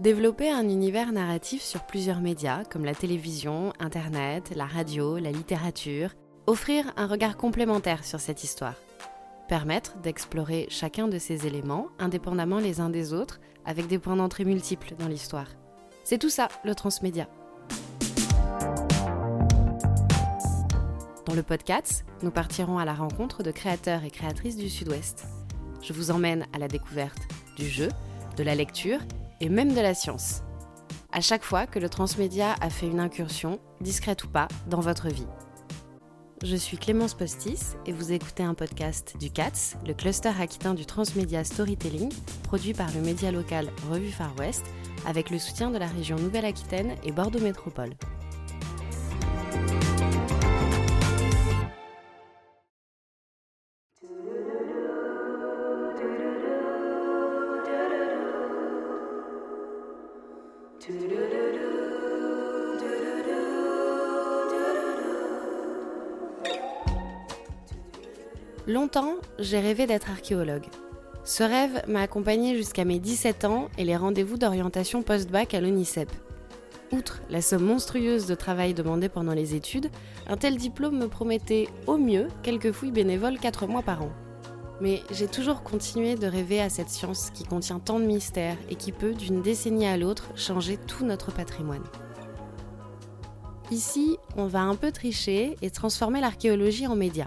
Développer un univers narratif sur plusieurs médias comme la télévision, Internet, la radio, la littérature, offrir un regard complémentaire sur cette histoire, permettre d'explorer chacun de ces éléments indépendamment les uns des autres avec des points d'entrée multiples dans l'histoire. C'est tout ça le transmédia. Dans le podcast, nous partirons à la rencontre de créateurs et créatrices du Sud-Ouest. Je vous emmène à la découverte du jeu, de la lecture et même de la science. À chaque fois que le transmédia a fait une incursion, discrète ou pas, dans votre vie. Je suis Clémence Postis et vous écoutez un podcast du CATS, le cluster aquitain du transmédia storytelling, produit par le média local Revue Far West, avec le soutien de la région Nouvelle-Aquitaine et Bordeaux Métropole. J'ai rêvé d'être archéologue. Ce rêve m'a accompagné jusqu'à mes 17 ans et les rendez-vous d'orientation post-bac à l'ONICEP. Outre la somme monstrueuse de travail demandé pendant les études, un tel diplôme me promettait au mieux quelques fouilles bénévoles 4 mois par an. Mais j'ai toujours continué de rêver à cette science qui contient tant de mystères et qui peut, d'une décennie à l'autre, changer tout notre patrimoine. Ici, on va un peu tricher et transformer l'archéologie en média.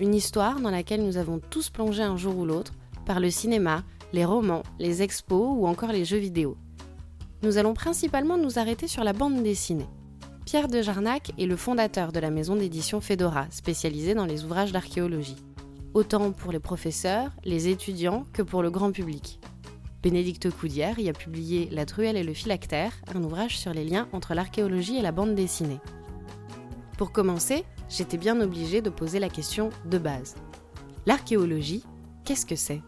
Une histoire dans laquelle nous avons tous plongé un jour ou l'autre par le cinéma, les romans, les expos ou encore les jeux vidéo. Nous allons principalement nous arrêter sur la bande dessinée. Pierre de Jarnac est le fondateur de la maison d'édition Fedora, spécialisée dans les ouvrages d'archéologie. Autant pour les professeurs, les étudiants que pour le grand public. Bénédicte Coudière y a publié La truelle et le phylactère, un ouvrage sur les liens entre l'archéologie et la bande dessinée. Pour commencer, j'étais bien obligée de poser la question de base. L'archéologie, qu'est-ce que c'est?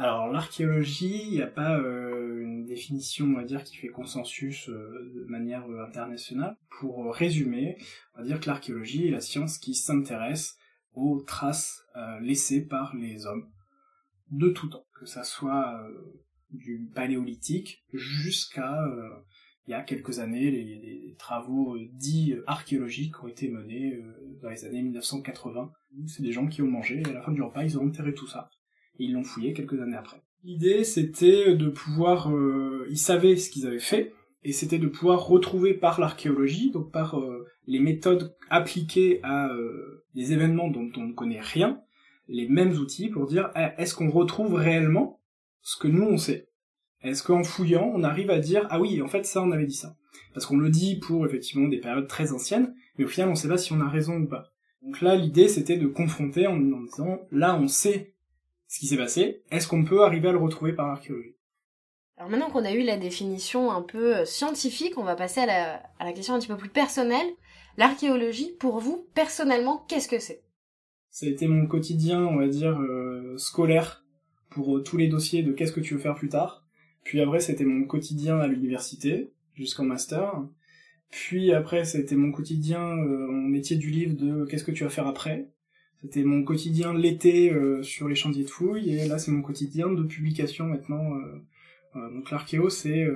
Alors l'archéologie, il n'y a pas euh, une définition, on va dire, qui fait consensus euh, de manière euh, internationale. Pour résumer, on va dire que l'archéologie est la science qui s'intéresse aux traces laissées par les hommes de tout temps, que ça soit du paléolithique jusqu'à euh, il y a quelques années les, travaux euh, dits archéologiques ont été menés euh, dans les années 1980. C'est des gens qui ont mangé et à la fin du repas ils ont enterré tout ça et ils l'ont fouillé quelques années après. L'idée c'était de pouvoir, ils savaient ce qu'ils avaient fait et c'était de pouvoir retrouver par l'archéologie, donc par les méthodes appliquées à des événements dont on ne connaît rien, les mêmes outils pour dire eh, est-ce qu'on retrouve réellement ce que nous on sait. Est-ce qu'en fouillant, on arrive à dire ah oui, en fait ça on avait dit ça. Parce qu'on le dit pour effectivement des périodes très anciennes, mais au final on sait pas si on a raison ou pas. Donc là l'idée c'était de confronter en, disant là on sait ce qui s'est passé, est-ce qu'on peut arriver à le retrouver par archéologie? Alors maintenant qu'on a eu la définition un peu euh, scientifique, on va passer à la, à la question un petit peu plus personnelle. L'archéologie, pour vous, personnellement, qu'est-ce que c'est? Ça a été mon quotidien, on va dire, euh, scolaire pour euh, tous les dossiers de qu'est-ce que tu veux faire plus tard. Puis après, c'était mon quotidien à l'université, jusqu'en master. Puis après, c'était mon quotidien euh, métier du livre de qu'est-ce que tu vas faire après. C'était mon quotidien l'été euh, sur les chantiers de fouilles, et là, c'est mon quotidien de publication maintenant. donc l'archéo, c'est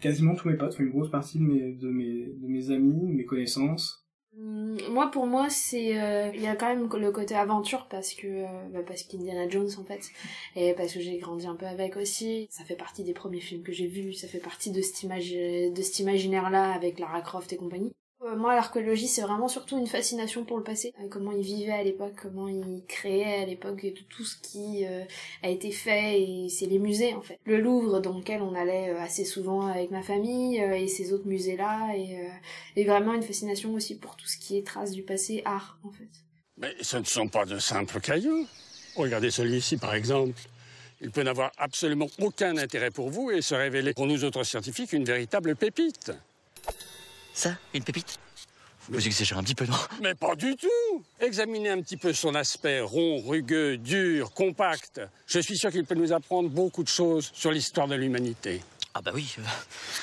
quasiment tous mes potes, une grosse partie de mes, de de mes amis, mes connaissances, moi, pour moi, c'est euh, il y a quand même le côté aventure parce que euh, bah, parce qu'Indiana Jones en fait et parce que j'ai grandi un peu avec aussi. Ça fait partie des premiers films que j'ai vus. Ça fait partie de image de cet imaginaire là avec Lara Croft et compagnie. Euh, moi, l'archéologie, c'est vraiment surtout une fascination pour le passé. Euh, comment ils vivaient à l'époque, comment ils créaient à l'époque, tout, ce qui euh, a été fait, et c'est les musées, en fait. Le Louvre, dans lequel on allait assez souvent avec ma famille, et ces autres musées-là, et, et vraiment une fascination aussi pour tout ce qui est traces du passé, art, en fait. Mais ce ne sont pas de simples cailloux. Regardez celui-ci, par exemple. Il peut n'avoir absolument aucun intérêt pour vous et se révéler pour nous autres scientifiques une véritable pépite. Ça, une pépite Vous exagérez un petit peu, non Mais pas du tout Examinez un petit peu son aspect rond, rugueux, dur, compact. Je suis sûr qu'il peut nous apprendre beaucoup de choses sur l'histoire de l'humanité. Ah bah oui, euh,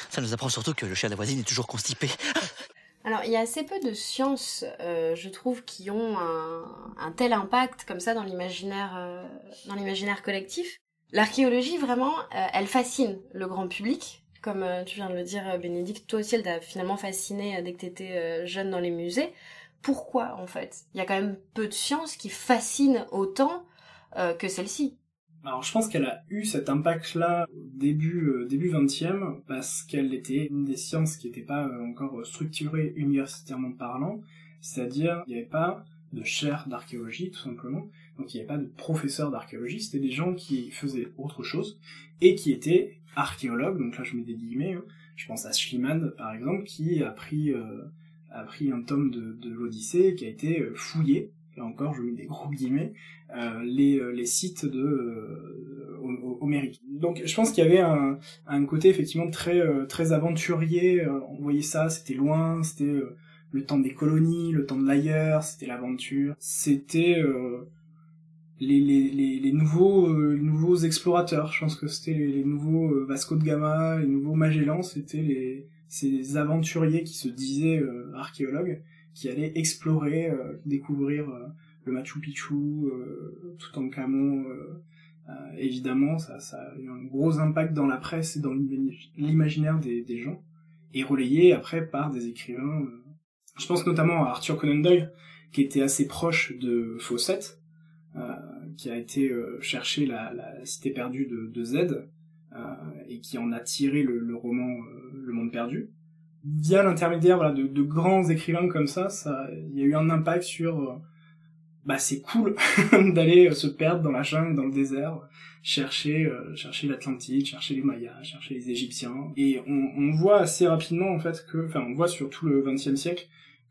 ça nous apprend surtout que le chien de la voisine est toujours constipé. Alors, il y a assez peu de sciences, euh, je trouve, qui ont un, tel impact comme ça dans l'imaginaire, euh, dans l'imaginaire collectif. L'archéologie, vraiment, elle fascine le grand public. Comme tu viens de le dire, Bénédicte, toi aussi, elle t'a finalement fasciné dès que t'étais jeune dans les musées. Pourquoi, en fait? Il y a quand même peu de sciences qui fascinent autant que celle-ci. Alors je pense qu'elle a eu cet impact-là début euh, début 20e parce qu'elle était une des sciences qui n'était pas euh, encore structurée universitairement parlant, c'est-à-dire il n'y avait pas de chaire d'archéologie tout simplement, donc il n'y avait pas de professeurs d'archéologie, c'était des gens qui faisaient autre chose et qui étaient archéologues, donc là je mets des guillemets, hein. je pense à Schliemann par exemple qui a pris euh, a pris un tome de, de l'Odyssée qui a été fouillé là encore je mets des gros guillemets, euh, les, euh, les sites de euh. Donc je pense qu'il y avait un, un côté effectivement très très aventurier. on voyait ça, c'était loin, c'était le temps des colonies, le temps de l'ailleurs, c'était l'aventure, c'était les, les, les, les, nouveaux nouveaux explorateurs. Je pense que c'était les, nouveaux Vasco de Gama, les nouveaux Magellan, c'était les ces aventuriers qui se disaient archéologues qui allaient explorer, découvrir le Machu Picchu, euh, tout en Camon, euh, euh, évidemment, ça, ça a eu un gros impact dans la presse et dans l'imaginaire des, des, gens, et relayé après par des écrivains. Je pense notamment à Arthur Conan Doyle, qui était assez proche de Fawcett, qui a été chercher la, cité perdue de, de Z, et qui en a tiré le, roman Le Monde perdu via l'intermédiaire voilà, de, grands écrivains comme ça, il y a eu un impact sur bah c'est cool d'aller euh, se perdre dans la jungle, dans le désert, chercher euh, chercher l'Atlantide, chercher les Mayas, chercher les Égyptiens. Et on, on voit assez rapidement en fait que, enfin on voit sur tout le XXe siècle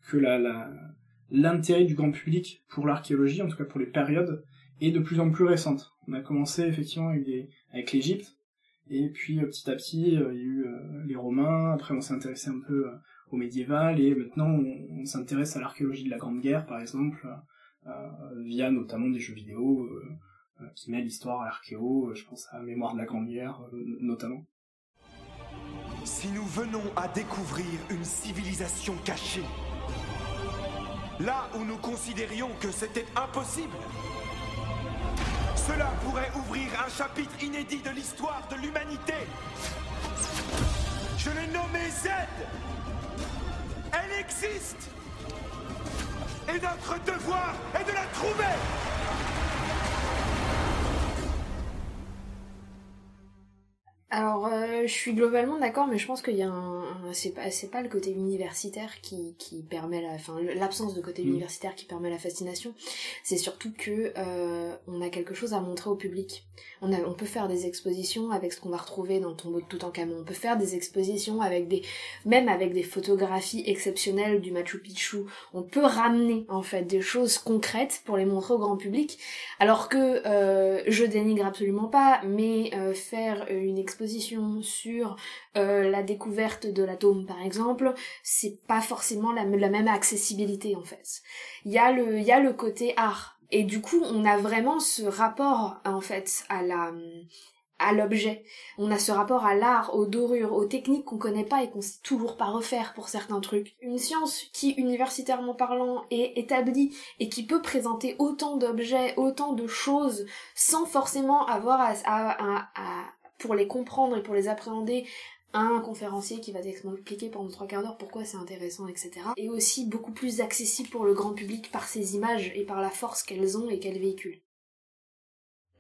que la, l'intérêt du grand public pour l'archéologie, en tout cas pour les périodes, est de plus en plus récente. On a commencé effectivement avec, l'Égypte, et puis euh, petit à petit il y a eu les Romains. Après on s'est intéressé un peu au médiéval, et maintenant on, s'intéresse à l'archéologie de la Grande Guerre par exemple euh, via notamment des jeux vidéo euh, euh, qui mêlent l'histoire à l'archéo, je pense à Mémoire de la Grande Guerre notamment. Si nous venons à découvrir une civilisation cachée, là où nous considérions que c'était impossible, cela pourrait ouvrir un chapitre inédit de l'histoire de l'humanité. Je l'ai nommée Z. Elle existe. Et notre devoir est de la trouver Alors, euh, je suis globalement d'accord, mais je pense qu'il y a un, c'est pas, c'est pas le côté universitaire qui, qui permet la, enfin, l'absence de côté mm. universitaire qui permet la fascination. C'est surtout que euh, on a quelque chose à montrer au public. On a, on peut faire des expositions avec ce qu'on va retrouver dans le tombeau de Toutankhamon. On peut faire des expositions avec des, même avec des photographies exceptionnelles du Machu Picchu. On peut ramener en fait des choses concrètes pour les montrer au grand public. Alors que euh, je dénigre absolument pas, mais faire une exposition sur euh, la découverte de l'atome par exemple, c'est pas forcément la, même accessibilité en fait. Il y a le il y a le côté art et du coup on a vraiment ce rapport en fait à la à l'objet. On a ce rapport à l'art, aux dorures, aux techniques qu'on connaît pas et qu'on sait toujours pas refaire pour certains trucs. Une science qui, universitairement parlant, est établie et qui peut présenter autant d'objets, autant de choses, sans forcément avoir à, pour les comprendre et pour les appréhender un conférencier qui va t'expliquer pendant trois quarts d'heure pourquoi c'est intéressant, etc. Et aussi beaucoup plus accessible pour le grand public par ces images et par la force qu'elles ont et qu'elles véhiculent.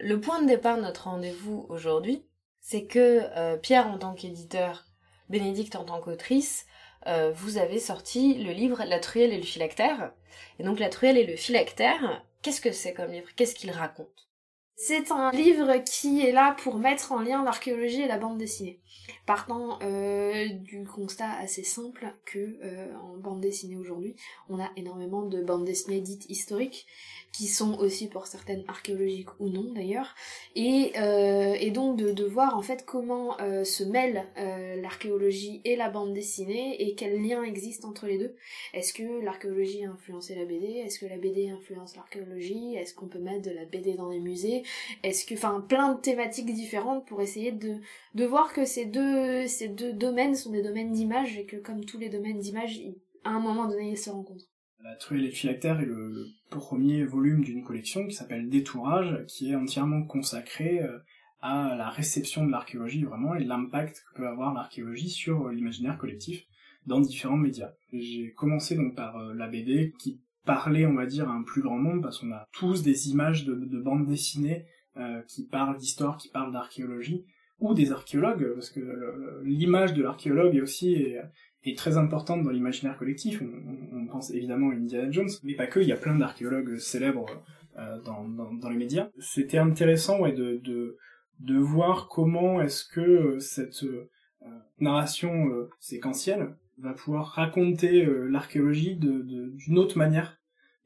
Le point de départ de notre rendez-vous aujourd'hui, c'est que euh, Pierre en tant qu'éditeur, Bénédicte en tant qu'autrice, euh, vous avez sorti le livre La truelle et le phylactère. Et donc La truelle et le phylactère, qu'est-ce que c'est comme livre? Qu'est-ce qu'il raconte? C'est un livre qui est là pour mettre en lien l'archéologie et la bande dessinée. Partant euh, du constat assez simple que euh, en bande dessinée aujourd'hui, on a énormément de bandes dessinées dites historiques qui sont aussi pour certaines archéologiques ou non d'ailleurs, et, euh, donc de, de, voir en fait comment se mêlent l'archéologie et la bande dessinée et quel lien existe entre les deux. Est-ce que l'archéologie a influencé la BD Est-ce que la BD influence l'archéologie? Est-ce qu'on peut mettre de la BD dans les musées? Est-ce que, enfin, plein de thématiques différentes pour essayer de, de voir que ces deux, ces deux domaines sont des domaines d'image et que comme tous les domaines d'image, à un moment donné, ils se rencontrent. La Truelle et phylactère est le, le premier volume d'une collection qui s'appelle Détourage, qui est entièrement consacré euh, à la réception de l'archéologie vraiment et l'impact que peut avoir l'archéologie sur euh, l'imaginaire collectif dans différents médias. J'ai commencé donc par euh, la BD qui parlait, on va dire, à un plus grand nombre parce qu'on a tous des images de, de bandes dessinées euh, qui parlent d'histoire, qui parlent d'archéologie ou des archéologues parce que l'image de l'archéologue est aussi est très importante dans l'imaginaire collectif. On, pense évidemment à Indiana Jones, mais pas que. Il y a plein d'archéologues célèbres euh, dans, les médias. C'était intéressant, ouais, de, de, voir comment est-ce que euh, cette euh, narration euh, séquentielle va pouvoir raconter euh, l'archéologie d'une autre manière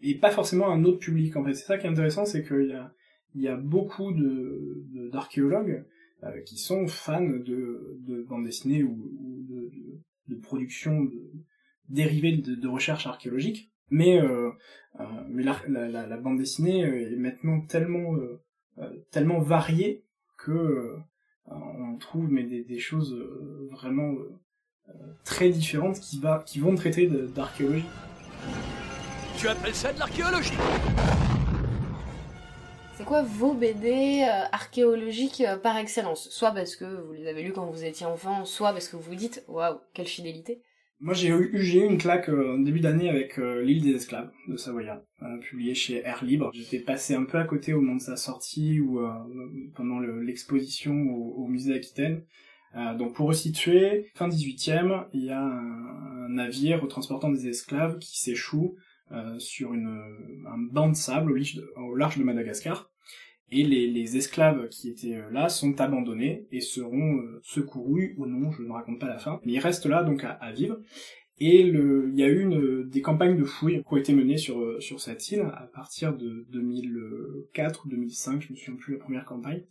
et pas forcément un autre public. En fait, c'est ça qui est intéressant, c'est qu'il y a beaucoup de d'archéologues qui sont fans de, de bande dessinée ou, ou de, de production de, dérivée de, de recherche archéologique, mais euh, euh, mais la, la, la, bande dessinée est maintenant tellement euh, tellement variée que on trouve mais des, des choses vraiment très différentes qui va qui vont traiter d'archéologie. Tu appelles ça de l'archéologie c'est quoi vos BD euh, archéologiques euh, par excellence? Soit parce que vous les avez lus quand vous étiez enfant, soit parce que vous vous dites waouh, quelle fidélité. Moi j'ai eu, j'ai eu une claque euh, en début d'année avec euh, L'île des esclaves de Savoyard, euh, publié chez Air Libre. J'étais passé un peu à côté au moment de sa sortie ou pendant l'exposition au, au, musée d'Aquitaine. donc pour resituer, fin 18e, il y a un, un navire transportant des esclaves qui s'échoue sur une, un banc de sable au, large de Madagascar et les, esclaves qui étaient euh, là sont abandonnés et seront euh, secourus ou non, je ne raconte pas la fin, mais ils restent là donc à, vivre. Et il y a eu une, des campagnes de fouilles qui ont été menées sur, euh, sur cette île à partir de 2004 ou 2005, je me souviens plus la première campagne.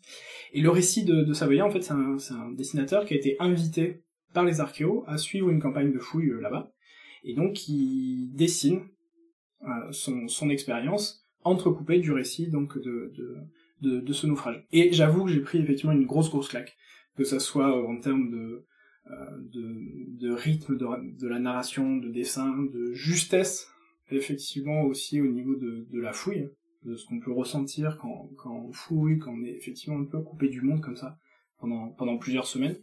Et le récit de, de Savoya, en fait, c'est un, dessinateur qui a été invité par les archéos à suivre une campagne de fouilles là-bas. Et donc, il dessine euh, son, son expérience entrecoupée du récit donc de, de de, ce naufrage. Et j'avoue que j'ai pris effectivement une grosse grosse claque, que ça soit en termes de, euh, de, de, rythme de, de, la narration, de dessin, de justesse, effectivement aussi au niveau de, de la fouille, de ce qu'on peut ressentir quand, quand on fouille, quand on est effectivement un peu coupé du monde comme ça pendant, pendant plusieurs semaines.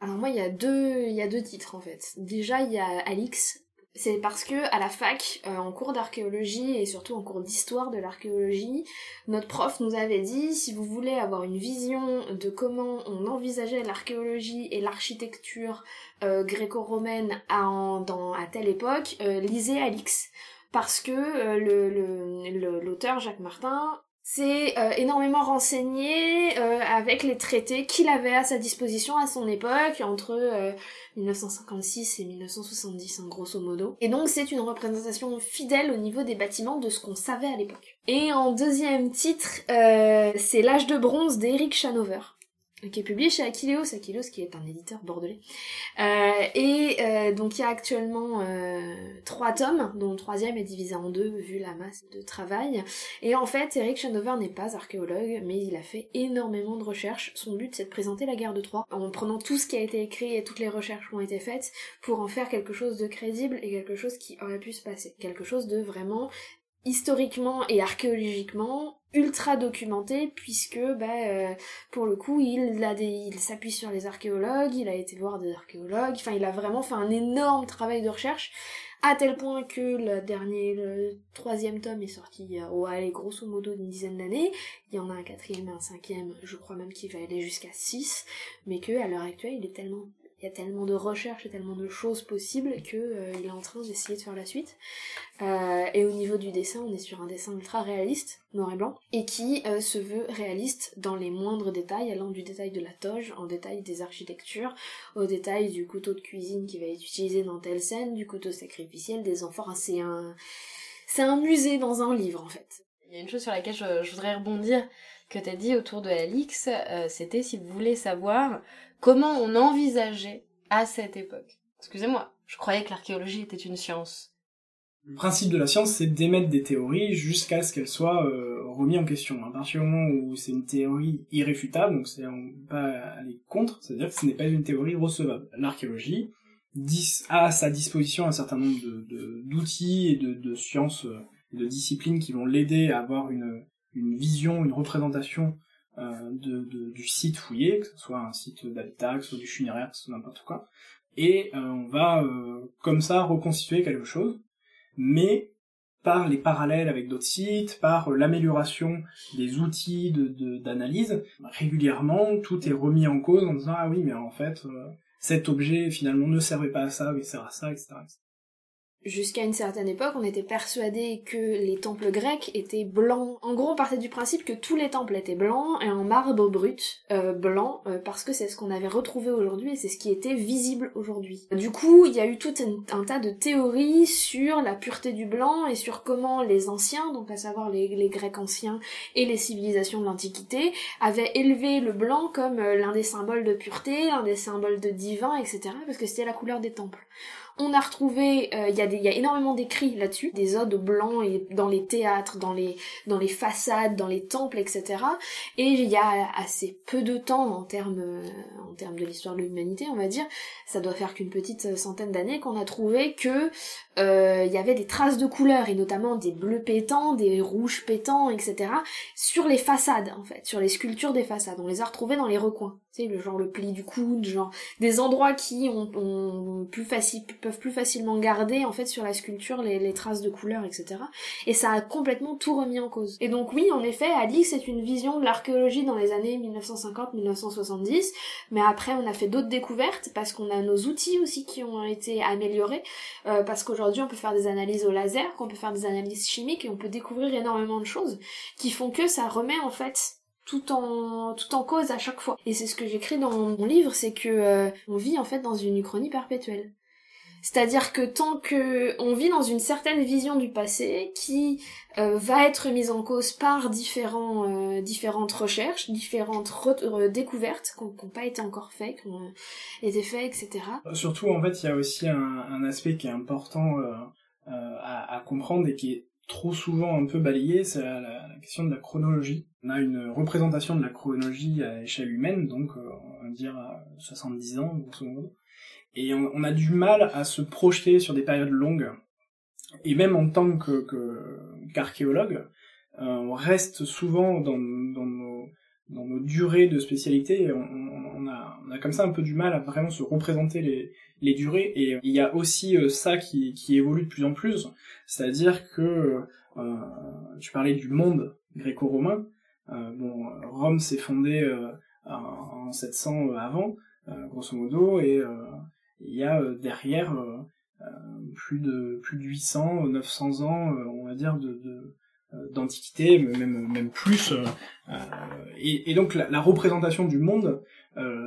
Alors moi il y a deux il y a deux titres en fait. Déjà il y a Alix c'est parce que à la fac, euh, en cours d'archéologie et surtout en cours d'histoire de l'archéologie, notre prof nous avait dit si vous voulez avoir une vision de comment on envisageait l'archéologie et l'architecture euh, gréco-romaine à, à telle époque, euh, lisez Alix. Parce que l'auteur Jacques Martin s'est euh, énormément renseigné euh, avec les traités qu'il avait à sa disposition à son époque, entre 1956 euh, et 1970, en grosso modo. Et donc c'est une représentation fidèle au niveau des bâtiments de ce qu'on savait à l'époque. Et en deuxième titre, c'est L'âge de bronze d'Eric Schanover qui est publié chez Aquileos, Aquileos qui est un éditeur bordelais. Euh, et euh, donc il y a actuellement euh, trois tomes, dont le troisième est divisé en deux vu la masse de travail. Et en fait, Eric Schanover n'est pas archéologue, mais il a fait énormément de recherches. Son but c'est de présenter la guerre de Troie en prenant tout ce qui a été écrit et toutes les recherches qui ont été faites pour en faire quelque chose de crédible et quelque chose qui aurait pu se passer. Quelque chose de vraiment historiquement et archéologiquement ultra documenté puisque bah, euh, pour le coup il a des il s'appuie sur les archéologues il a été voir des archéologues enfin il a vraiment fait un énorme travail de recherche à tel point que le dernier le troisième tome est sorti il y a oh, allez, grosso modo une dizaine d'années. Il y en a un quatrième et un cinquième je crois même qu'il va aller jusqu'à six mais que à l'heure actuelle il est tellement il y a tellement de recherches et tellement de choses possibles que euh, il est en train d'essayer de faire la suite. Euh, et au niveau du dessin, on est sur un dessin ultra réaliste, noir et blanc, et qui euh, se veut réaliste dans les moindres détails, allant du détail de la toge, en détail des architectures, au détail du couteau de cuisine qui va être utilisé dans telle scène, du couteau sacrificiel, des. Enfin, c'est un, c'est un musée dans un livre en fait. Il y a une chose sur laquelle je, voudrais rebondir que tu as dit autour de Alix, c'était si vous voulez savoir comment on envisageait à cette époque. Excusez-moi, je croyais que l'archéologie était une science. Le principe de la science, c'est d'émettre des théories jusqu'à ce qu'elles soient euh, remises en question. À partir du moment où c'est une théorie irréfutable, donc c'est pas aller contre, c'est-à-dire que ce n'est pas une théorie recevable. L'archéologie a à sa disposition un certain nombre d'outils et de, sciences euh, et de disciplines qui vont l'aider à avoir une vision, une représentation euh, de, du site fouillé, que ce soit un site d'habitat, que ce soit du funéraire, que ce soit n'importe quoi. Et euh, on va euh, comme ça reconstituer quelque chose, mais par les parallèles avec d'autres sites, par l'amélioration des outils de d'analyse, régulièrement tout est remis en cause en disant ah oui mais en fait cet objet finalement ne servait pas à ça, il sert à ça, etc jusqu'à une certaine époque, on était persuadé que les temples grecs étaient blancs. En gros, on partait du principe que tous les temples étaient blancs et en marbre brut, euh, blanc, euh, parce que c'est ce qu'on avait retrouvé aujourd'hui et c'est ce qui était visible aujourd'hui. Du coup, il y a eu tout un, tas de théories sur la pureté du blanc et sur comment les anciens, donc à savoir les, Grecs anciens et les civilisations de l'Antiquité, avaient élevé le blanc comme euh, l'un des symboles de pureté, l'un des symboles de divin, etc., parce que c'était la couleur des temples. On a retrouvé, euh, il y, a y a énormément d'écrits là-dessus, des odes blancs et dans les théâtres, dans les, dans les façades, dans les temples, etc. Et il y a assez peu de temps en termes, euh, en termes de l'histoire de l'humanité, on va dire, ça doit faire qu'une petite centaine d'années qu'on a trouvé que euh, il y avait des traces de couleurs et notamment des bleus pétants, des rouges pétants, etc. sur les façades en fait, sur les sculptures des façades. On les a retrouvés dans les recoins, tu sais, le genre le pli du coude, genre des endroits qui ont, plus peuvent plus facilement garder en fait sur la sculpture les, traces de couleurs, etc. Et ça a complètement tout remis en cause. Et donc oui, en effet, Alix c'est une vision de l'archéologie dans les années 1950-1970, mais après on a fait d'autres découvertes parce qu'on a nos outils aussi qui ont été améliorés, euh, parce qu'aujourd'hui on peut faire des analyses au laser, qu'on peut faire des analyses chimiques et on peut découvrir énormément de choses qui font que ça remet en fait tout en tout en cause à chaque fois. Et c'est ce que j'écris dans mon livre, c'est que euh, on vit en fait dans une uchronie perpétuelle. C'est-à-dire que tant que on vit dans une certaine vision du passé qui euh, va être mise en cause par différents, euh, différentes recherches, différentes euh, découvertes qui n'ont pas été encore faites, qui ont été faites, etc. Surtout, en fait, il y a aussi un, aspect qui est important à, comprendre et qui est trop souvent un peu balayé, c'est la, la, question de la chronologie. On a une représentation de la chronologie à échelle humaine, donc on va dire à 70 ans, grosso modo et on, a du mal à se projeter sur des périodes longues. Et même en tant que qu'archéologue, euh, on reste souvent dans, nos, durées de spécialité. On, on, a, on a comme ça un peu du mal à vraiment se représenter les, les durées. Et il y a aussi euh, ça qui, qui évolue de plus en plus, c'est-à-dire que euh, tu parlais du monde gréco-romain. Euh, bon, Rome s'est fondée en 700 avant, grosso modo, et il y a euh, derrière euh, euh, plus de plus de 800 900 ans on va dire de, d'antiquité, même même plus. et, donc la, représentation du monde,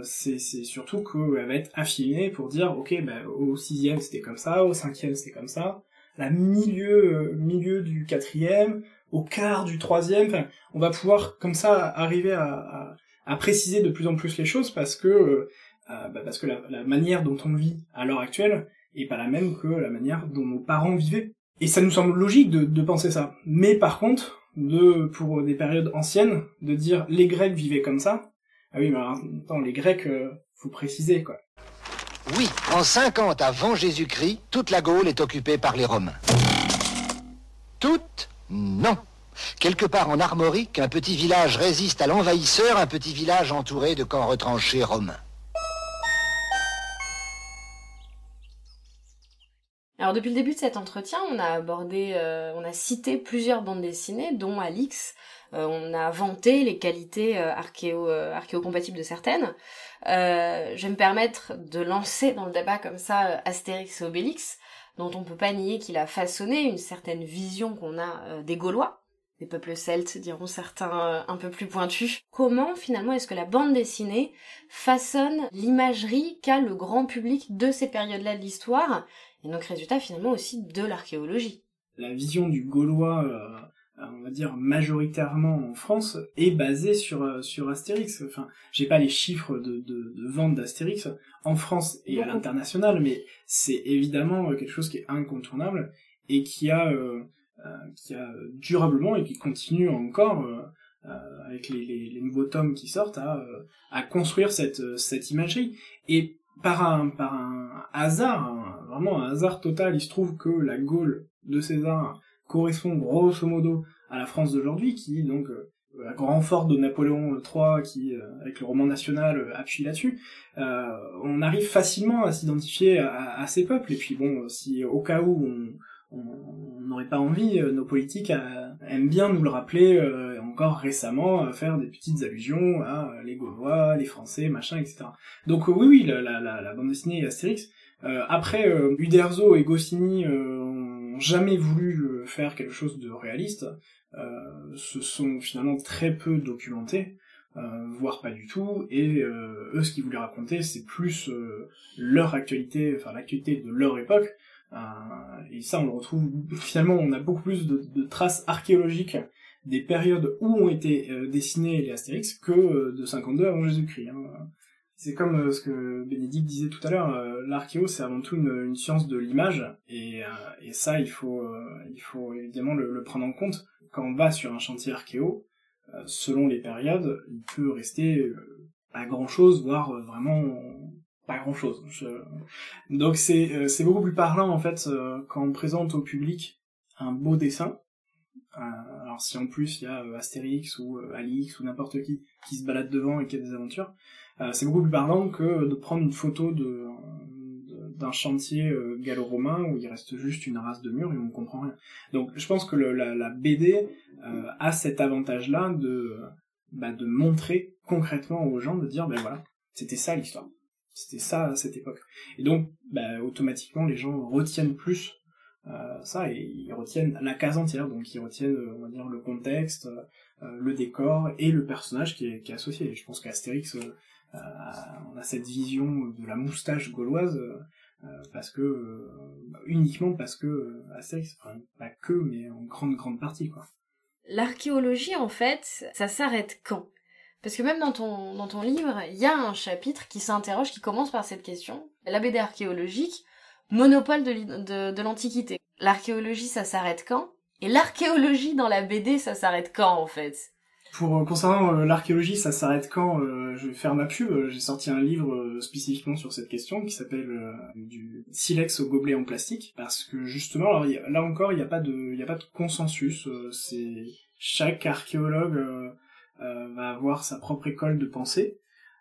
c'est surtout qu'elle va être affinée pour dire ok, bah, au sixième c'était comme ça, au cinquième c'était comme ça, la milieu milieu du quatrième, au quart du troisième, on va pouvoir comme ça arriver à, à, préciser de plus en plus les choses parce que euh, bah parce que la, la, manière dont on vit à l'heure actuelle est pas la même que la manière dont nos parents vivaient. Et ça nous semble logique de, de penser ça. Mais par contre, de pour des périodes anciennes, de dire les Grecs vivaient comme ça, ah oui, mais attends, les Grecs, euh, faut préciser quoi. Oui, en 50 avant Jésus-Christ, toute la Gaule est occupée par les Romains. Toute Non. Quelque part en Armorique, un petit village résiste à l'envahisseur, un petit village entouré de camps retranchés romains. Alors depuis le début de cet entretien, on a abordé, euh, on a cité plusieurs bandes dessinées, dont Alix. Euh, on a vanté les qualités euh, archéo, archéo-compatibles de certaines. je vais me permettre de lancer dans le débat comme ça Astérix et Obélix, dont on peut pas nier qu'il a façonné une certaine vision qu'on a des Gaulois, des peuples celtes, diront certains un peu plus pointus. Comment finalement est-ce que la bande dessinée façonne l'imagerie qu'a le grand public de ces périodes-là de l'histoire et donc résultat finalement aussi de l'archéologie? La vision du Gaulois, euh, on va dire majoritairement en France, est basée sur euh, sur Astérix. Enfin, j'ai pas les chiffres de, de, de vente d'Astérix en France et à l'international, mais c'est évidemment quelque chose qui est incontournable et qui a euh, qui a durablement et qui continue encore avec les, nouveaux tomes qui sortent à, construire cette cette imagerie et par un, hasard, vraiment un hasard total, il se trouve que la Gaule de César correspond grosso modo à la France d'aujourd'hui, qui donc euh, la grand fort de Napoléon III, qui euh, avec le roman national euh, appuie là-dessus. on arrive facilement à s'identifier à, à, ces peuples. Et puis bon, si au cas où on on n'aurait pas envie, nos politiques aiment bien nous le rappeler encore récemment faire des petites allusions à les Gaulois, les Français, machin, etc. Donc oui, oui, la, bande dessinée Astérix. Euh, après, euh, Uderzo et Goscinny euh, ont jamais voulu faire quelque chose de réaliste. se sont finalement très peu documentés. voire pas du tout, et eux ce qu'ils voulaient raconter c'est plus leur actualité, enfin l'actualité de leur époque, et ça on le retrouve finalement on a beaucoup plus de, traces archéologiques des périodes où ont été euh, dessinés les Astérix que euh, de 52 avant Jésus-Christ. Hein. C'est comme euh, ce que Bénédicte disait tout à l'heure, l'archéo c'est avant tout une, science de l'image et, ça il faut il faut évidemment le, prendre en compte quand on va sur un chantier archéo. selon les périodes, il peut rester pas grand chose, voire vraiment pas grand chose. Donc c'est c'est beaucoup plus parlant en fait quand on présente au public un beau dessin euh, alors si en plus il y a euh, Astérix ou euh, Alix ou n'importe qui qui se balade devant et qui a des aventures, c'est beaucoup plus parlant que de prendre une photo de d'un chantier gallo-romain où il reste juste une race de murs et on comprend rien. Donc je pense que le, la, la, BD a cet avantage-là de bah, de montrer concrètement aux gens, de dire ben voilà, c'était ça l'histoire, c'était ça à cette époque. Et donc bah, automatiquement les gens retiennent plus euh, ça et ils retiennent la case entière. Donc ils retiennent on va dire le contexte euh, le décor et le personnage qui est, associé. Je pense qu'Astérix euh, on a cette vision de la moustache gauloise parce que uniquement parce que Astérix enfin pas que mais en grande grande partie quoi. L'archéologie en fait ça s'arrête quand? Parce que même dans ton, livre, il y a un chapitre qui s'interroge, qui commence par cette question. La BD archéologique, monopole de, l'Antiquité. L'archéologie, ça s'arrête quand? Et l'archéologie dans la BD, ça s'arrête quand, en fait? Pour euh, concernant euh, l'archéologie, ça s'arrête quand euh, Je vais faire ma pub. J'ai sorti un livre spécifiquement sur cette question qui s'appelle du silex au gobelet en plastique parce que justement, là encore, il n'y a pas de, il a pas de consensus. chaque archéologue va avoir sa propre école de pensée.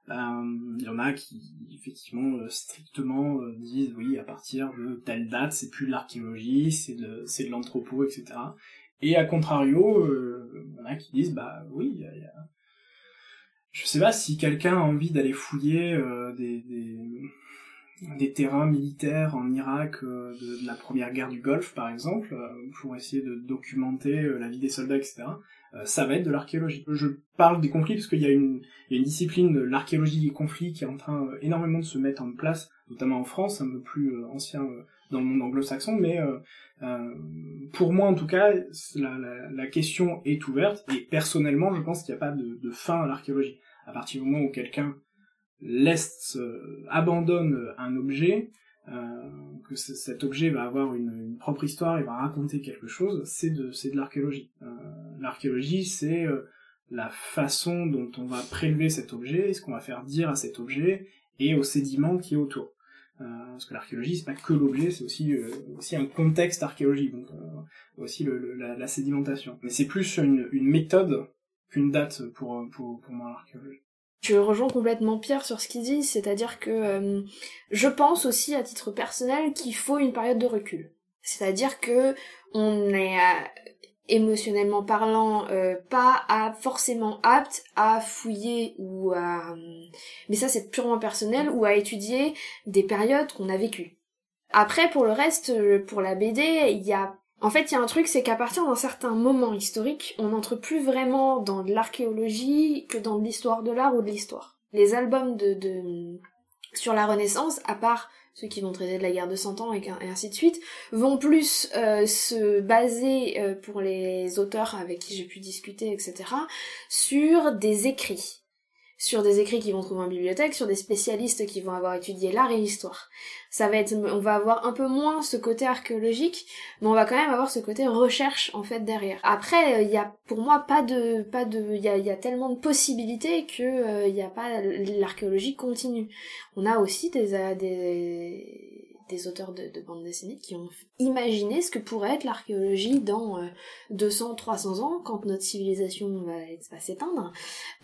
Il y en a qui effectivement euh, strictement euh, disent oui à partir de telle date c'est plus de l'archéologie c'est de c'est de l'anthropo etc et à contrario euh, il y en a qui disent bah oui a, y je sais pas si quelqu'un a envie d'aller fouiller des, terrains militaires en Irak de, la première guerre du Golfe par exemple pour essayer de documenter la vie des soldats etc euh, ça va être de l'archéologie. Je parle des conflits parce qu'il y a une, y a une discipline, l'archéologie des conflits, qui est en train euh, énormément de se mettre en place, notamment en France, un peu plus euh, ancien dans le monde anglo-saxon, mais pour moi en tout cas, la, question est ouverte, et personnellement je pense qu'il n'y a pas de, de, fin à l'archéologie. À partir du moment où quelqu'un laisse, abandonne un objet, euh, que cet objet va avoir une, une, propre histoire et va raconter quelque chose, c'est de, de l'archéologie. Euh, l'archéologie, c'est euh, la façon dont on va prélever cet objet, ce qu'on va faire dire à cet objet, et au sédiment qui est autour. Euh, parce que l'archéologie, c'est pas que l'objet, c'est aussi aussi un contexte archéologique, donc aussi le, la, la, sédimentation. Mais c'est plus une, une méthode qu'une date pour, pour, pour moi l'archéologie. Je rejoins complètement Pierre sur ce qu'il dit, c'est-à-dire que euh, je pense aussi à titre personnel qu'il faut une période de recul. C'est-à-dire que on est émotionnellement parlant euh, pas forcément apte à fouiller ou à mais ça c'est purement personnel ou à étudier des périodes qu'on a vécues. Après pour le reste pour la BD, il y a en fait, il y a un truc, c'est qu'à partir d'un certain moment historique, on n'entre plus vraiment dans de l'archéologie que dans de l'histoire de l'art ou de l'histoire. Les albums de, sur la Renaissance, à part ceux qui vont traiter de la guerre de Cent Ans et, ainsi de suite, vont plus euh, se baser, euh, pour les auteurs avec qui j'ai pu discuter, etc., sur des écrits sur des écrits qui vont trouver en bibliothèque, sur des spécialistes qui vont avoir étudié l'art et l'histoire. Ça va être, on va avoir un peu moins ce côté archéologique, mais on va quand même avoir ce côté recherche en fait derrière. Après, il y a pour moi pas de, pas de, il y a, y tellement de possibilités que il euh, n'y a pas l'archéologie continue. On a aussi des, euh, des des auteurs de, de bande qui ont imaginé ce que pourrait être l'archéologie dans 200, euh, 300 ans, quand notre civilisation va, va s'éteindre,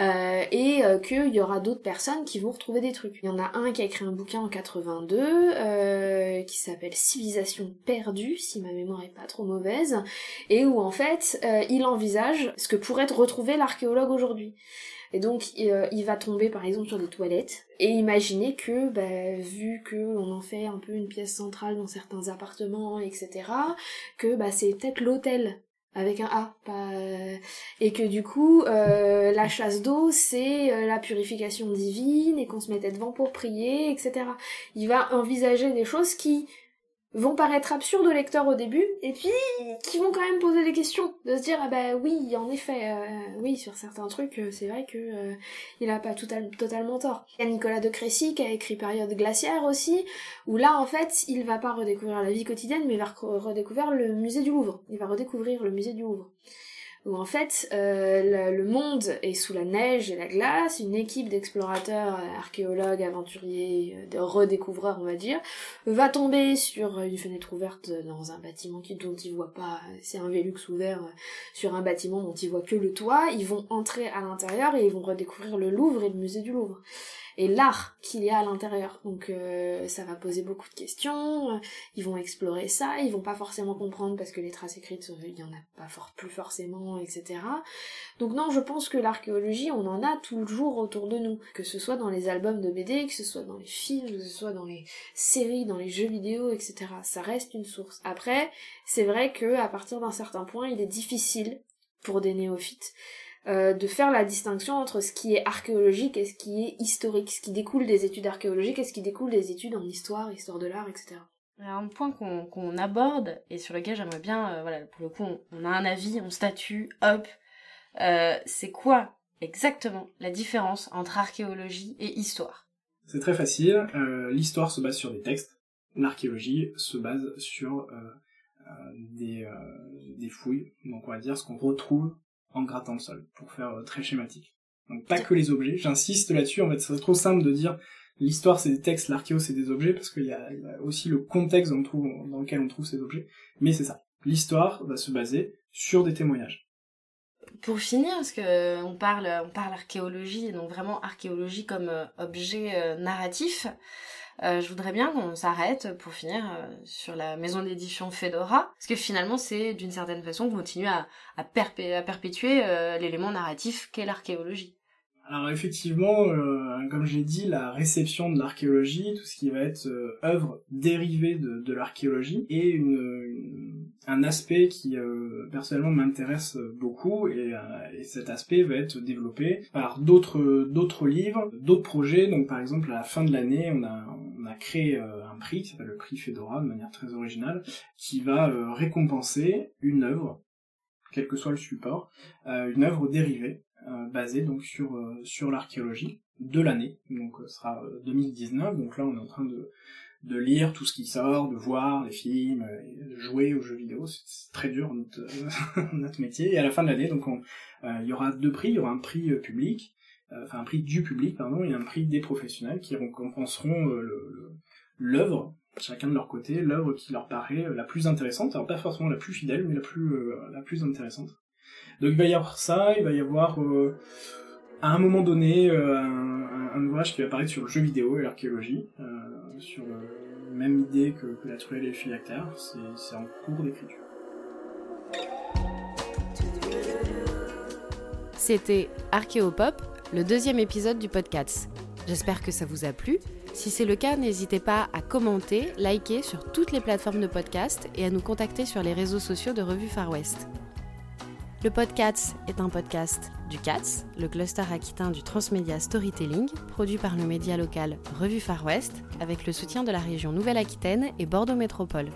euh, et euh, qu'il y aura d'autres personnes qui vont retrouver des trucs. Il y en a un qui a écrit un bouquin en 82, euh, qui s'appelle Civilisation perdue, si ma mémoire est pas trop mauvaise, et où en fait, euh, il envisage ce que pourrait retrouver l'archéologue aujourd'hui. Et donc euh, il va tomber par exemple sur des toilettes et imaginer que bah, vu que on en fait un peu une pièce centrale dans certains appartements etc que bah c'est peut-être l'hôtel avec un A, euh, et que du coup euh, la chasse d'eau c'est la purification divine et qu'on se mettait devant pour prier, etc. Il va envisager des choses qui vont paraître absurdes au lecteur au début, et puis qui vont quand même poser des questions, de se dire ah bah oui, en effet, euh, oui sur certains trucs, euh, c'est vrai que euh, il a pas totalement tort. Il y a Nicolas de Crécy qui a écrit Période glaciaire aussi, où là en fait il va pas redécouvrir la vie quotidienne, mais il va redécouvrir le musée du Louvre. Il va redécouvrir le musée du Louvre où en fait euh, le, monde est sous la neige et la glace, une équipe d'explorateurs, euh, archéologues, aventuriers, euh, de redécouvreurs on va dire, va tomber sur une fenêtre ouverte dans un bâtiment qui, dont ils voient pas, c'est un Vélux ouvert sur un bâtiment dont ils voient que le toit, ils vont entrer à l'intérieur et ils vont redécouvrir le Louvre et le musée du Louvre et l'art qu'il y a à l'intérieur. Donc euh, ça va poser beaucoup de questions, ils vont explorer ça, ils vont pas forcément comprendre parce que les traces écrites, euh, il y en a pas plus forcément, etc. Donc non, je pense que l'archéologie, on en a toujours autour de nous, que ce soit dans les albums de BD, que ce soit dans les films, que ce soit dans les séries, dans les jeux vidéo, etc. Ça reste une source. Après, c'est vrai que à partir d'un certain point, il est difficile pour des néophytes euh, de faire la distinction entre ce qui est archéologique et ce qui est historique, ce qui découle des études archéologiques et ce qui découle des études en histoire, histoire de l'art, etc. Un point qu'on aborde et sur lequel j'aimerais bien, euh, voilà, pour le coup, on, a un avis, on statue, hop, euh, c'est quoi exactement la différence entre archéologie et histoire? C'est très facile. L'histoire se base sur des textes, l'archéologie se base sur des, des fouilles, donc on va dire ce qu'on retrouve en grattant le sol, pour faire euh, très schématique. Donc pas que les objets, j'insiste là-dessus, en fait c'est trop simple de dire l'histoire c'est des textes, l'archéo c'est des objets, parce qu'il y, a aussi le contexte dans, dans lequel on trouve ces objets, mais c'est ça. L'histoire va se baser sur des témoignages. Pour finir, parce que on parle, on parle archéologie, donc vraiment archéologie comme euh, objet euh, narratif, euh, je voudrais bien qu'on s'arrête pour finir euh, sur la maison d'édition Fedora, parce que finalement c'est d'une certaine façon continuer à, à, perpétuer euh, l'élément narratif qu'est l'archéologie. Alors effectivement, euh, comme j'ai dit, la réception de l'archéologie, tout ce qui va être euh, œuvre dérivée de, l'archéologie, est un aspect qui euh, personnellement m'intéresse beaucoup, et, et, cet aspect va être développé par d'autres livres, d'autres projets. Donc par exemple, à la fin de l'année, on a, a créé un prix qui s'appelle le prix Fedora de manière très originale, qui va récompenser une œuvre quel que soit le support, une œuvre dérivée euh, basé donc sur euh, sur l'archéologie de l'année, donc ce sera 2019. Euh, donc là, on est en train de de lire tout ce qui sort, de voir les films, de jouer aux jeux vidéo. C'est très dur notre, notre métier. Et à la fin de l'année, donc il y aura deux prix. Il y aura un prix public, enfin un prix du public, pardon, et un prix des professionnels qui récompenseront l'œuvre, chacun de leur côté, l'œuvre qui leur paraît la plus intéressante. Alors pas forcément la plus fidèle, mais la plus la plus intéressante. Donc il va y avoir ça, il va y avoir euh, à un moment donné euh, un, ouvrage qui va apparaître sur le jeu vidéo et l'archéologie, euh, sur la même idée que, que la truelle et le phylactère. C'est en cours d'écriture. C'était Archéopop, le deuxième épisode du podcast. J'espère que ça vous a plu. Si c'est le cas, n'hésitez pas à commenter, liker sur toutes les plateformes de podcast et à nous contacter sur les réseaux sociaux de Revue Far West. Le podcast est un podcast du CATS, le cluster aquitain du transmédia storytelling, produit par le média local Revue Far West, avec le soutien de la région Nouvelle-Aquitaine et Bordeaux Métropole.